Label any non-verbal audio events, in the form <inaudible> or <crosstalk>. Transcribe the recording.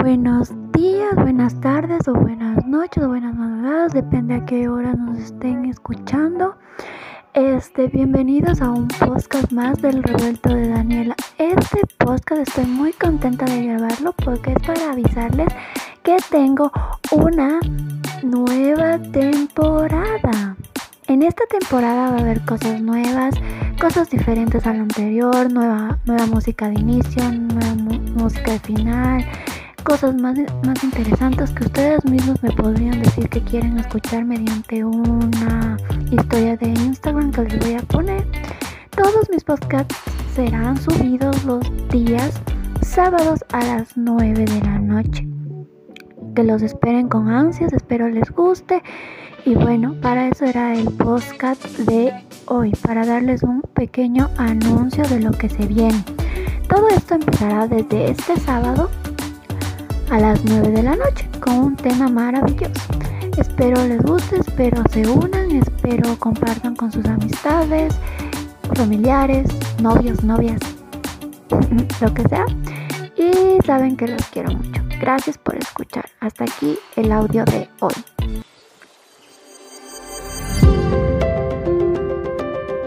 Buenos días, buenas tardes o buenas noches o buenas madrugadas, depende a qué hora nos estén escuchando. Este, bienvenidos a un podcast más del revuelto de Daniela. Este podcast estoy muy contenta de grabarlo porque es para avisarles que tengo una nueva temporada. En esta temporada va a haber cosas nuevas, cosas diferentes a lo anterior, nueva, nueva música de inicio, nueva música de final, cosas más, más interesantes que ustedes mismos me podrían decir que quieren escuchar mediante una historia de Instagram que les voy a poner. Todos mis podcasts serán subidos los días sábados a las 9 de la noche. Que los esperen con ansias, espero les guste. Y bueno, para eso era el podcast de hoy, para darles un pequeño anuncio de lo que se viene. Todo esto empezará desde este sábado a las 9 de la noche con un tema maravilloso. Espero les guste, espero se unan, espero compartan con sus amistades, familiares, novios, novias, <laughs> lo que sea. Y saben que los quiero mucho. Gracias por escuchar. Hasta aquí el audio de hoy.